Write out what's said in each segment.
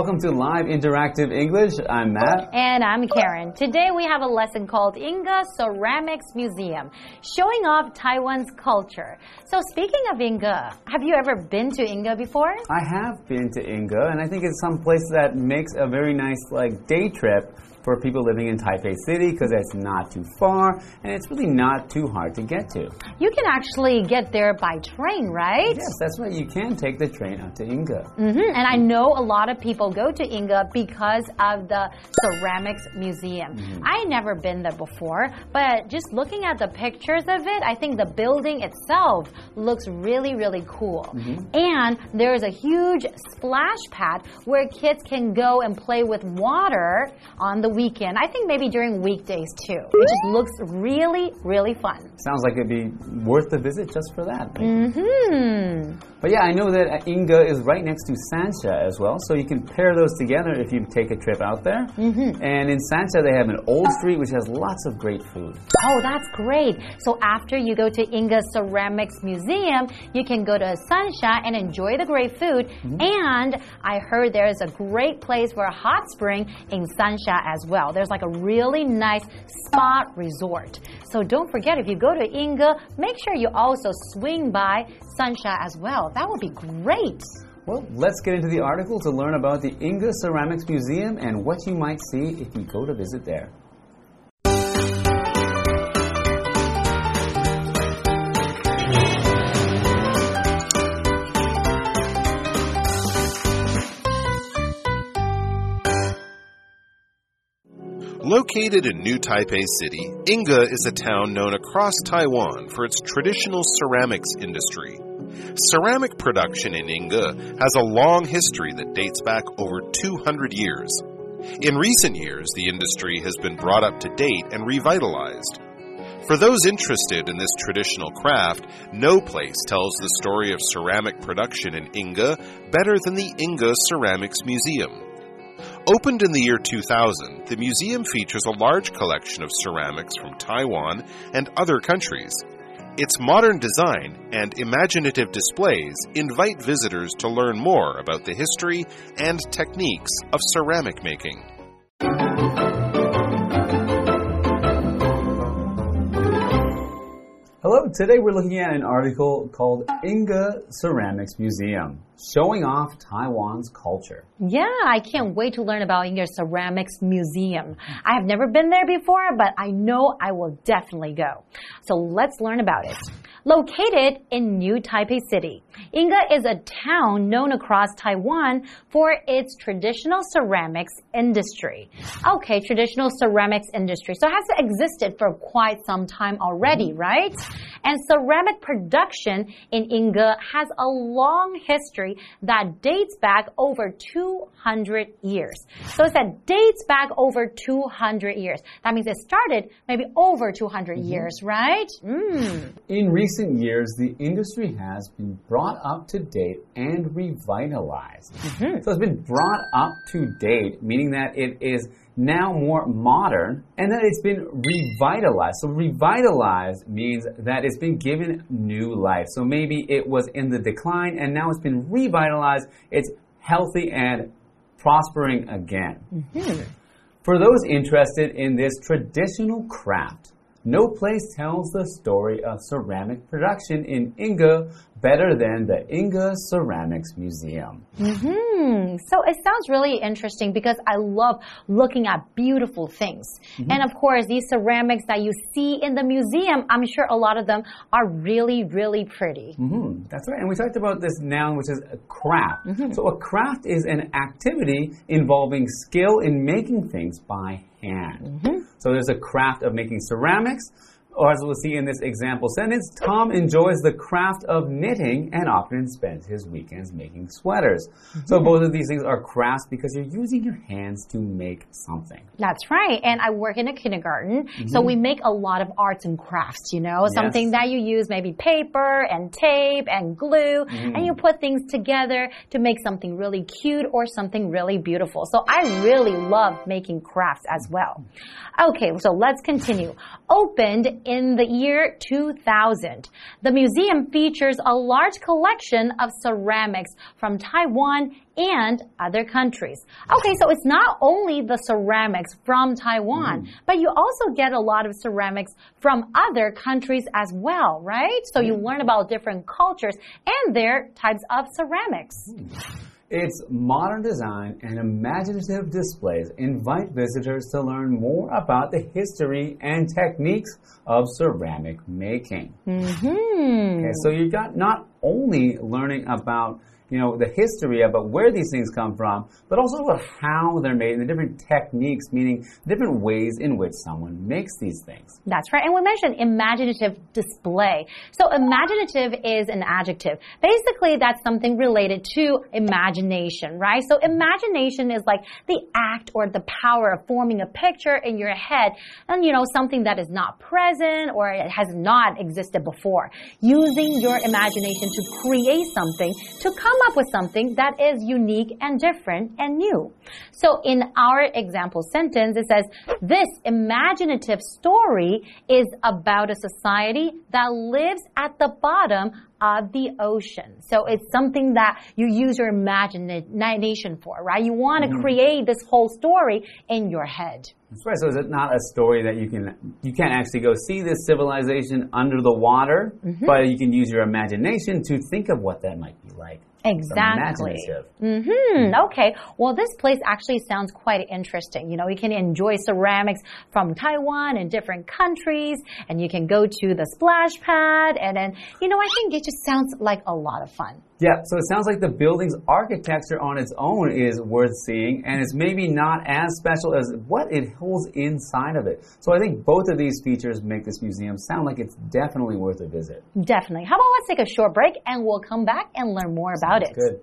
Welcome to Live Interactive English. I'm Matt. And I'm Karen. Today we have a lesson called Yingge Ceramics Museum, showing off Taiwan's culture. So, speaking of Yingge, have you ever been to Yingge before? I have been to Yingge, and I think it's some place that makes a very nice like day trip for people living in Taipei City because it's not too far and it's really not too hard to get to. You can actually get there by train, right? Yes, that's right. You can take the train up to Yingge. Mm -hmm. And I know a lot of people go to Yingge because of the ceramics museum. Mm -hmm. I never been there before, but just looking at the pictures of it, I think the building itself looks really, really cool. Mm -hmm. And there is a huge splash pad where kids can go and play with water on the weekend. I think maybe during weekdays too. It just looks really, really fun. Sounds like it'd be worth the visit just for that. Mm hmm. But yeah, I know that Yingge is right next to Sanxia as well, so you can pair those together if you take a trip out there. Mm -hmm. And in Sanxia, they have an old street which has lots of great food. Oh, that's great. So after you go to Yingge Ceramics Museum, you can go to Sanxia and enjoy the great food. Mm -hmm. And I heard there's a great place for a hot spring in Sanxia as well. There's like a really nice spa resort. So don't forget, if you go to Yingge, make sure you also swing by Sanxia as well. That would be great. Well, let's get into the article to learn about the Yingge Ceramics Museum and what you might see if you go to visit there. Located in New Taipei City, Yingge is a town known across Taiwan for its traditional ceramics industry. Ceramic production in Yingge has a long history that dates back over 200 years. In recent years, the industry has been brought up to date and revitalized. For those interested in this traditional craft, no place tells the story of ceramic production in Yingge better than the Yingge Ceramics Museum. Opened in the year 2000, the museum features a large collection of ceramics from Taiwan and other countries. Its modern design and imaginative displays invite visitors to learn more about the history and techniques of ceramic making. Hello, today we're looking at an article called Yingge Ceramics Museum, showing off Taiwan's culture. Yeah, I can't wait to learn about Yingge Ceramics Museum. I have never been there before, but I know I will definitely go. So let's learn about it. Located in New Taipei City, Yingge is a town known across Taiwan for its traditional ceramics industry. Okay, traditional ceramics industry. So it has existed for quite some time already, right? And ceramic production in Yingge has a long history that dates back over 200 years. So it said dates back over 200 years. That means it started maybe over 200 mm -hmm. years, right? Mm. In recent years, the industry has been brought up to date and revitalized. Mm -hmm. So it's been brought up to date, meaning that it is now more modern and that it's been revitalized. So, revitalized means that it's been given new life. So, maybe it was in the decline and now it's been revitalized. It's healthy and prospering again. Mm -hmm. For those interested in this traditional craft, no place tells the story of ceramic production in Yingge better than the Yingge Ceramics Museum. Mm -hmm. So it sounds really interesting because I love looking at beautiful things. Mm -hmm. And of course, these ceramics that you see in the museum, I'm sure a lot of them are really, really pretty. Mm -hmm. That's right. And we talked about this noun, which is a craft. Mm-hmm. So a craft is an activity involving skill in making things by hand. So there's a craft of making ceramics or as we'll see in this example sentence, Tom enjoys the craft of knitting and often spends his weekends making sweaters. So both of these things are crafts because you're using your hands to make something. That's right. And I work in a kindergarten, mm -hmm. so we make a lot of arts and crafts, you know, yes. something that you use maybe paper and tape and glue, mm. and you put things together to make something really cute or something really beautiful. So I really love making crafts as well. Okay, so let's continue. Opened in the year 2000. The museum features a large collection of ceramics from Taiwan and other countries. Okay, so it's not only the ceramics from Taiwan, mm. but you also get a lot of ceramics from other countries as well, right? So you learn about different cultures and their types of ceramics. Mm. Its modern design and imaginative displays invite visitors to learn more about the history and techniques of ceramic making. Mm -hmm. Okay, so you got not only learning about you know, the history about uh, where these things come from, but also about how they're made and the different techniques, meaning different ways in which someone makes these things. That's right. And we mentioned imaginative display. So imaginative is an adjective. Basically, that's something related to imagination, right? So imagination is like the act or the power of forming a picture in your head and, you know, something that is not present or it has not existed before. Using your imagination to create something to come up with something that is unique and different and new. So in our example sentence, it says, this imaginative story is about a society that lives at the bottom of the ocean. So it's something that you use your imagination for, right? You want to mm -hmm. create this whole story in your head. That's right. So is it not a story that you can you can't actually go see this civilization under the water, mm -hmm. but you can use your imagination to think of what that might be like. Exactly. Mm -hmm. Okay. Well, this place actually sounds quite interesting. You know, you can enjoy ceramics from Taiwan and different countries, and you can go to the splash pad, and then, you know, I think it just sounds like a lot of fun. Yeah, so it sounds like the building's architecture on its own is worth seeing, and it's maybe not as special as what it holds inside of it. So I think both of these features make this museum sound like it's definitely worth a visit. Definitely. How about let's take a short break and we'll come back and learn more about Sounds it. Good.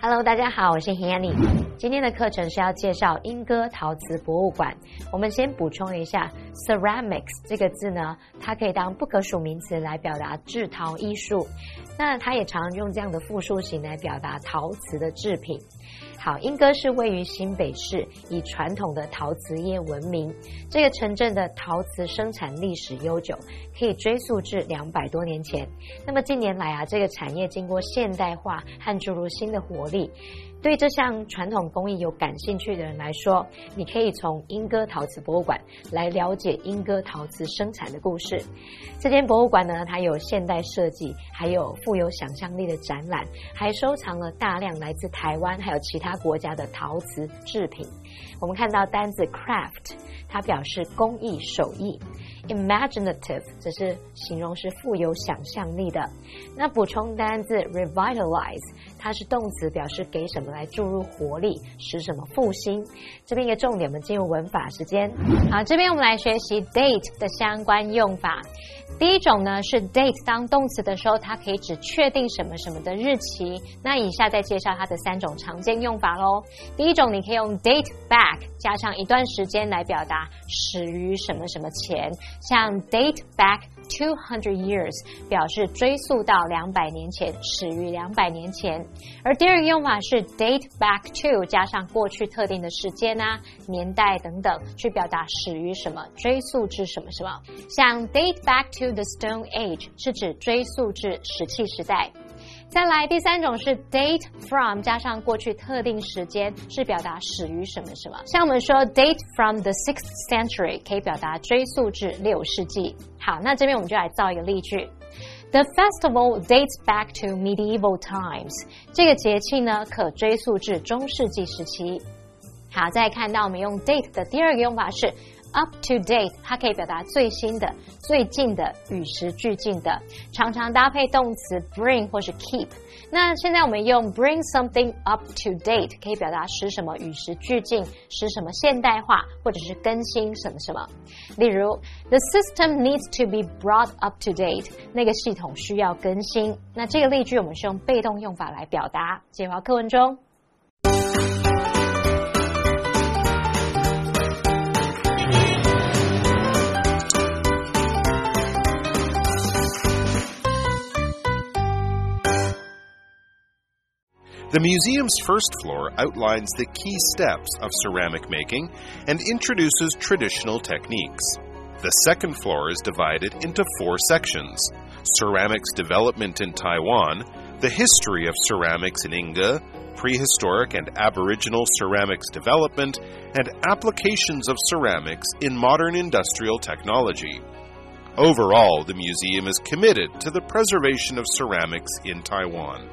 Hello，大家好，我是 Hanny。 今天的课程是要介绍英歌陶瓷博物馆。我们先补充一下，ceramics 这个字呢，它可以当不可数名词来表达制陶艺术。那它也常用这样的复数形来表达陶瓷的制品。好，英歌是位于新北市，以传统的陶瓷业闻名。这个城镇的陶瓷生产历史悠久，可以追溯至两百多年前。那么近年来啊，这个产业经过现代化和注入新的活力。对这项传统工艺有感兴趣的人来说，你可以从英歌陶瓷博物馆来了解英歌陶瓷生产的故事。这间博物馆呢，它有现代设计，还有富有想象力的展览，还收藏了大量来自台湾还有其他国家的陶瓷制品。我们看到单字 craft，它表示工艺手艺；imaginative 则是形容是富有想象力的。那补充单字 revitalize。它是动词，表示给什么来注入活力，使什么复兴。这边一个重点，我们进入文法时间。好，这边我们来学习 date 的相关用法。第一种呢是 date 当动词的时候，它可以指确定什么什么的日期。那以下再介绍它的三种常见用法喽。第一种，你可以用 date back 加上一段时间来表达始于什么什么前，像 date back two hundred years 表示追溯到两百年前，始于两百年前。而第二个用法是 date back to 加上过去特定的时间啊、年代等等，去表达始于什么，追溯至什么什么，像 date back to the Stone Age 是指追溯至石器时代。再来，第三种是 date from 加上过去特定时间，是表达始于什么什么。像我们说 date from the sixth century 可以表达追溯至六世纪。好，那这边我们就来造一个例句。The festival dates back to medieval times。这个节气呢，可追溯至中世纪时期。好，再看到我们用 date 的第二个用法是。Up to date，它可以表达最新的、最近的、与时俱进的，常常搭配动词 bring 或是 keep。那现在我们用 bring something up to date，可以表达使什么与时俱进，使什么现代化，或者是更新什么什么。例如，The system needs to be brought up to date，那个系统需要更新。那这个例句我们是用被动用法来表达。接回课文中。The museum's first floor outlines the key steps of ceramic making and introduces traditional techniques. The second floor is divided into four sections ceramics development in Taiwan, the history of ceramics in Yingge, prehistoric and aboriginal ceramics development, and applications of ceramics in modern industrial technology. Overall, the museum is committed to the preservation of ceramics in Taiwan.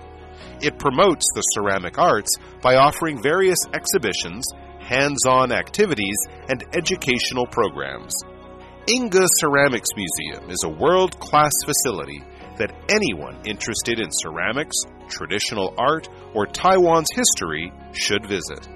It promotes the ceramic arts by offering various exhibitions, hands on activities, and educational programs. Yingge Ceramics Museum is a world class facility that anyone interested in ceramics, traditional art, or Taiwan's history should visit.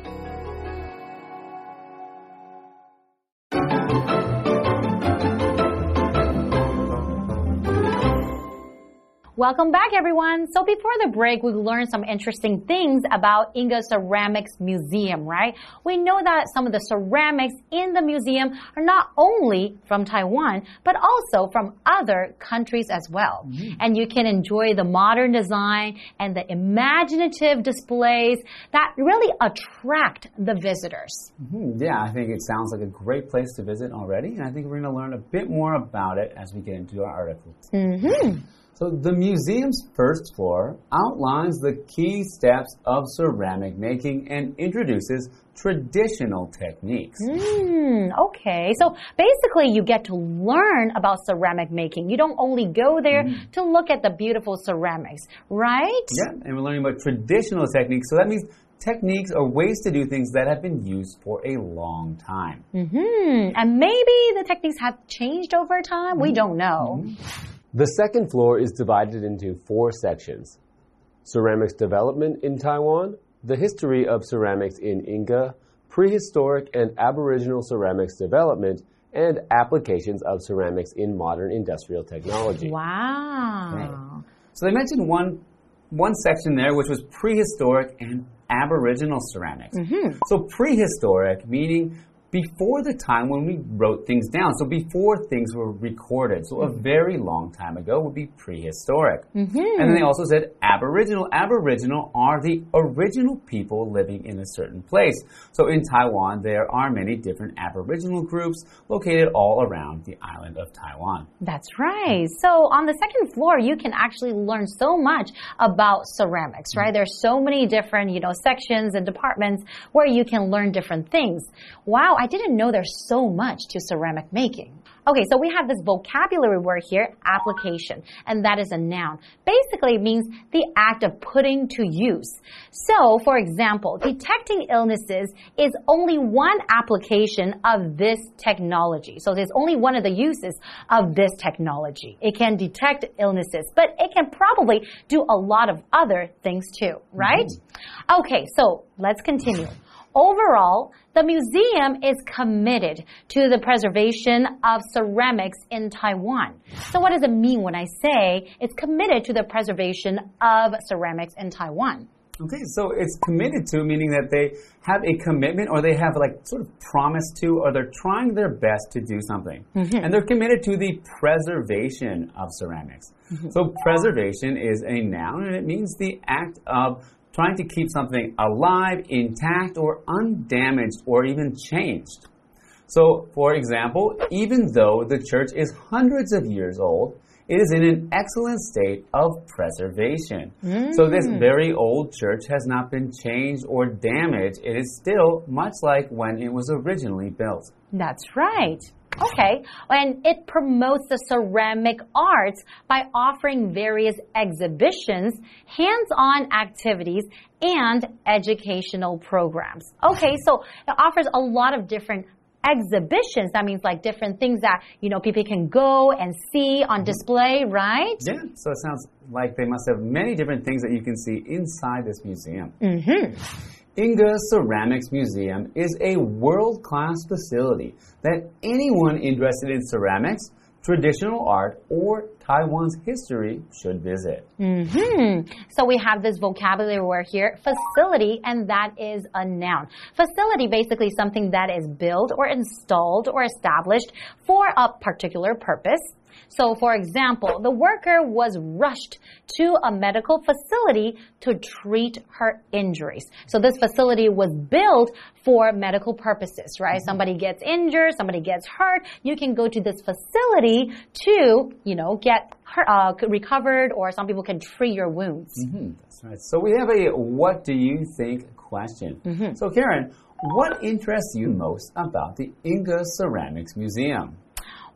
Welcome back, everyone. So before the break, we learned some interesting things about Yingge Ceramics Museum, right? We know that some of the ceramics in the museum are not only from Taiwan, but also from other countries as well. Mm -hmm. And you can enjoy the modern design and the imaginative displays that really attract the visitors. Mm -hmm. Yeah, I think it sounds like a great place to visit already. And I think we're going to learn a bit more about it as we get into our article. Mm -hmm. So the museum's first floor outlines the key steps of ceramic making and introduces traditional techniques. Mm, okay, so basically you get to learn about ceramic making. You don't only go there mm. to look at the beautiful ceramics, right? Yeah, and we're learning about traditional techniques. So that means techniques or ways to do things that have been used for a long time. Mm -hmm. And maybe the techniques have changed over time. We mm-hmm. don't know. -hmm. The second floor is divided into four sections ceramics development in Taiwan, the history of ceramics in Yingge, prehistoric and aboriginal ceramics development, and applications of ceramics in modern industrial technology. Wow. Right. So they mentioned one one section there which was prehistoric and aboriginal ceramics. Mm -hmm. So prehistoric meaning before the time when we wrote things down. So before things were recorded. So a very long time ago would be prehistoric. Mm -hmm. And then they also said aboriginal. Aboriginal are the original people living in a certain place. So in Taiwan, there are many different aboriginal groups located all around the island of Taiwan. That's right. So on the second floor, you can actually learn so much about ceramics, right? There's so many different, you know, sections and departments where you can learn different things. Wow, I didn't know there's so much to ceramic making. Okay, so we have this vocabulary word here, application, and that is a noun. Basically, it means the act of putting to use. So, for example, detecting illnesses is only one application of this technology. So, there's only one of the uses of this technology. It can detect illnesses, but it can probably do a lot of other things too, right? Mm -hmm. Okay, so let's continue. Overall, the museum is committed to the preservation of ceramics in Taiwan. So what does it mean when I say it's committed to the preservation of ceramics in Taiwan? Okay, so it's committed to, meaning that they have a commitment or they have like sort of promise to, or they're trying their best to do something. Mm -hmm. And they're committed to the preservation of ceramics. Mm -hmm. So preservation is a noun and it means the act of trying to keep something alive, intact, or undamaged, or even changed. So, for example, even though the church is hundreds of years old, it is in an excellent state of preservation. Mm. So, this mm. very old church has not been changed or damaged. It is still much like when it was originally built. That's right. Okay, and it promotes the ceramic arts by offering various exhibitions, hands-on activities, and educational programs. Okay, so it offers a lot of different exhibitions. That means like different things that, you know, people can go and see on display, right? Yeah, so it sounds like they must have many different things that you can see inside this museum. Mm Yingge Ceramics Museum is a world class facility that anyone interested in ceramics, traditional art, or Taiwan's history should visit. Mm hmm So we have this vocabulary word here, facility, and that is a noun. Facility basically something that is built or installed or established for a particular purpose. So, for example, the worker was rushed to a medical facility to treat her injuries. So, this facility was built for medical purposes, right? Mm -hmm. Somebody gets injured, somebody gets hurt. You can go to this facility to, you know, get hurt, uh, recovered, or some people can treat your wounds. Mm -hmm. That's right. So, we have a what do you think question. Mm -hmm. So, Karen, what interests you most about the Yingge Ceramics Museum?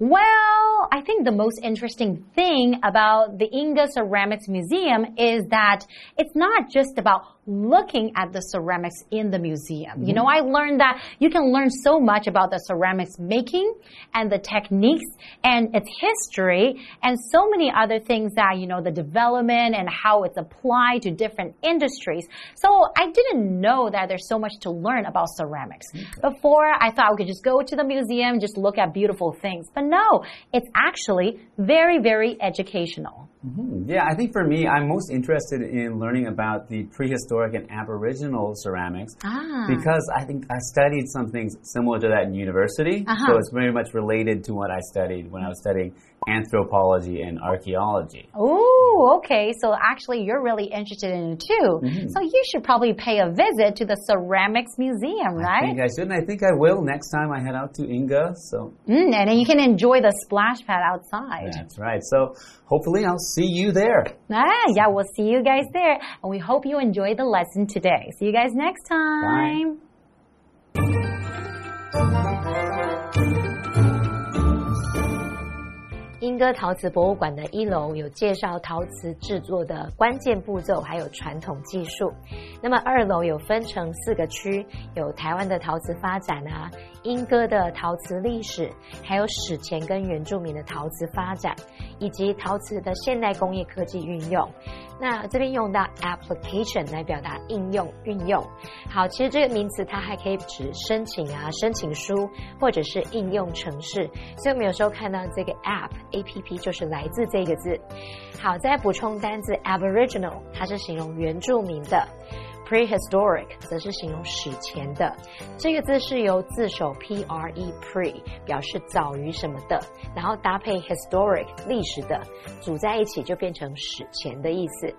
Well, I think the most interesting thing about the Yingge Ceramics Museum is that it's not just about looking at the ceramics in the museum. Mm -hmm. You know, I learned that you can learn so much about the ceramics making and the techniques and its history and so many other things that, you know, the development and how it's applied to different industries. So I didn't know that there's so much to learn about ceramics. Okay. Before, I thought we could just go to the museum, just look at beautiful things. But no, it's actually very, very educational. Mm -hmm. Yeah, I think for me, I'm most interested in learning about the prehistoric and aboriginal ceramics ah. because I think I studied some things similar to that in university. Uh -huh. So it's very much related to what I studied when I was studying anthropology and archaeology. Oh, okay. So actually, you're really interested in it too. Mm -hmm. So you should probably pay a visit to the Ceramics Museum, right? I think I should, and I think I will next time I head out to Yingge. So, mm, and then you can enjoy the splash pad outside. That's right. So hopefully, I'll see you there. Ah, yeah, we'll see you guys there, and we hope you enjoy the lesson today. See you guys next time. Bye. 英歌陶瓷博物馆的一楼有介绍陶瓷制作的关键步骤，还有传统技术。那么二楼有分成四个区，有台湾的陶瓷发展啊，英歌的陶瓷历史，还有史前跟原住民的陶瓷发展，以及陶瓷的现代工业科技运用。那这边用到 application 来表达应用运用。好，其实这个名词它还可以指申请啊、申请书，或者是应用程式。所以我们有时候看到这个 app A P P 就是来自这个字。好，再补充单字 aboriginal，它是形容原住民的。Prehistoric 则是形容史前的，这个字是由字首 P R E pre 表示早于什么的，然后搭配 historic 历史的，组在一起就变成史前的意思。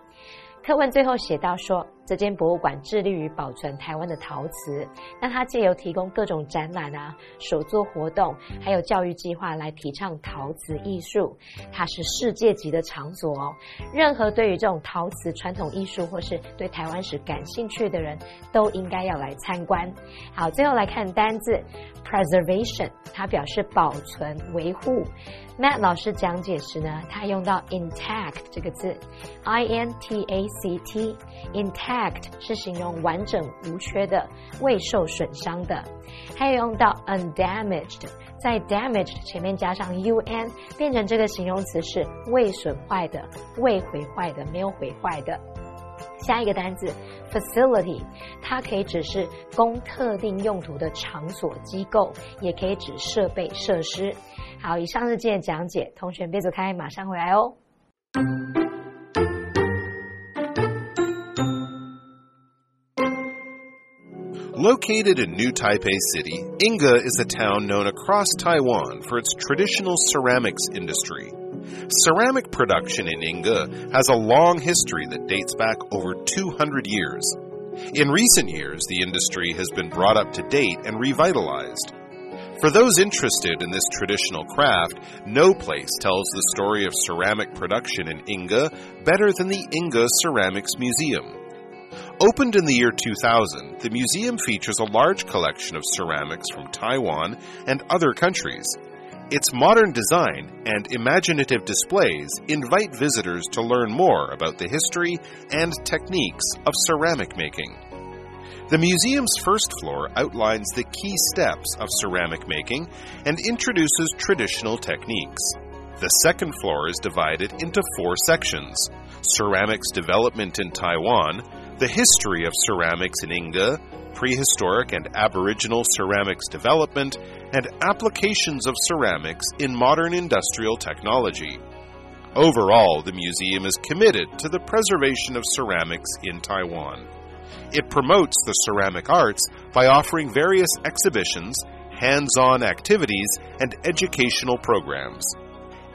课文最后写到说，这间博物馆致力于保存台湾的陶瓷，那它借由提供各种展览啊、手作活动，还有教育计划来提倡陶瓷艺术，它是世界级的场所哦。任何对于这种陶瓷传统艺术或是对台湾史感兴趣的人都应该要来参观。好，最后来看单字 preservation，它表示保存、维护。Matt 老师讲解时呢，他用到 intact 这个字，I N T A C T，intact 是形容完整无缺的、未受损伤的。还有用到 undamaged，在 damaged 前面加上 u n，变成这个形容词是未损坏的、未毁坏的、没有毁坏的。下一个单词 facility，它可以指是供特定用途的场所、机构，也可以指设备、设施。好，以上是今天讲解，同学别走开，马上回来哦。Located in New Taipei City, Yingge is a town known across Taiwan for its traditional ceramics industry. Ceramic production in Yingge has a long history that dates back over 200 years. In recent years, the industry has been brought up to date and revitalized. For those interested in this traditional craft, no place tells the story of ceramic production in Yingge better than the Yingge Ceramics Museum. Opened in the year 2000, the museum features a large collection of ceramics from Taiwan and other countries. Its modern design and imaginative displays invite visitors to learn more about the history and techniques of ceramic making. The museum's first floor outlines the key steps of ceramic making and introduces traditional techniques. The second floor is divided into four sections ceramics development in Taiwan, the history of ceramics in Yingge, prehistoric and aboriginal ceramics development, and applications of ceramics in modern industrial technology. Overall, the museum is committed to the preservation of ceramics in Taiwan. It promotes the ceramic arts by offering various exhibitions, hands on activities, and educational programs.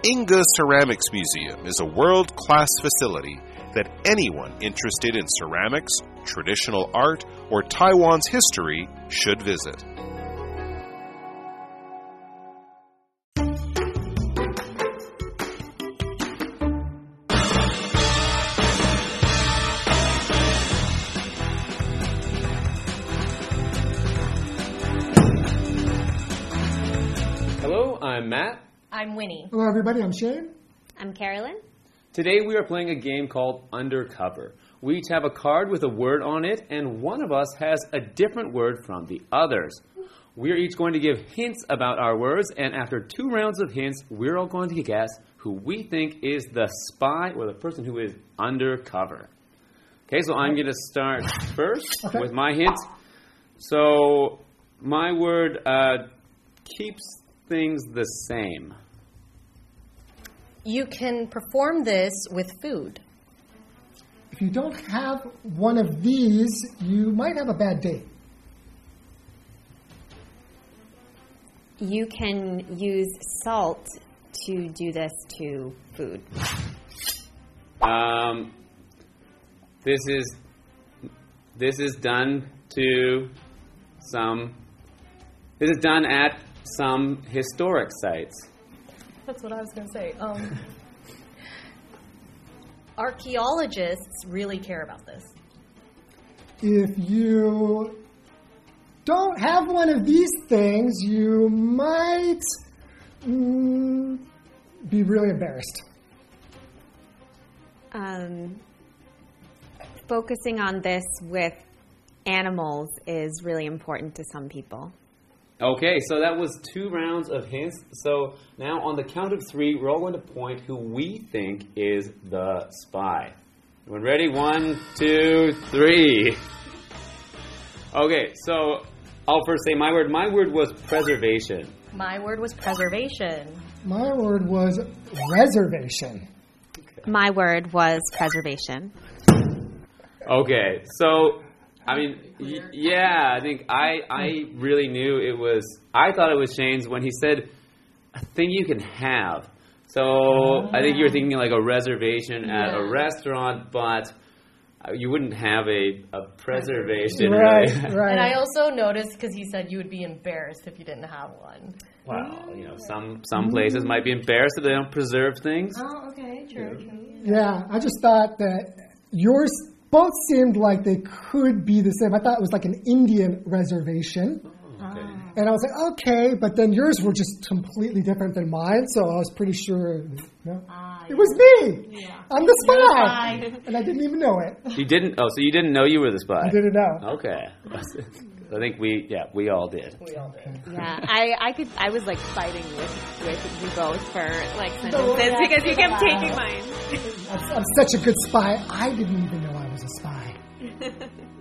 Yingge Ceramics Museum is a world class facility that anyone interested in ceramics, traditional art, or Taiwan's history should visit. Hello, I'm Matt. I'm Winnie. Hello, everybody. I'm Shane. I'm Carolyn. Today we are playing a game called Undercover. We each have a card with a word on it, and one of us has a different word from the others. We're each going to give hints about our words, and after two rounds of hints, we're all going to guess who we think is the spy or the person who is undercover. Okay, so I'm going to start first with my hint. So, my word uh, keeps things the same. You can perform this with food. If you don't have one of these, you might have a bad day. You can use salt to do this to food. Um, this is this is done to some. This is done at some historic sites. That's what I was going to say. Um, archaeologists really care about this. If you don't have one of these things, you might mm, be really embarrassed. Um, focusing on this with animals is really important to some people. Okay, so that was two rounds of hints. So now on the count of three, we're all going to point who we think is the spy. Everyone ready? One, two, three. Okay, so I'll first say my word. My word was preservation. My word was preservation. My word was reservation. My word was preservation. Okay, so I mean, y- yeah, I think I I really knew it was. I thought it was Shane's when he said a thing you can have. So I think you were thinking like a reservation at a restaurant, but uh, you wouldn't have a, a preservation. Right, really. right. And I also noticed because he said you would be embarrassed if you didn't have one. well, you know, some some places might be embarrassed if they don't preserve things. Oh, okay, true, true. Yeah, I just thought that yours both seemed like they could be the same. I thought it was like an Indian reservation. Okay. And I was like, okay, but then yours were just completely different than mine, so I was pretty sure no, ah, it was me. I'm the spy. And I didn't even know it. You didn't. Oh, so you didn't know you were the spy. I didn't know. Okay. I think we yeah we all did. We all did. Yeah, I, I could I was like fighting with with you both for like Oh, sentences yeah, because you kept taking mine. I'm, I'm such a good spy. I didn't even know I was a spy.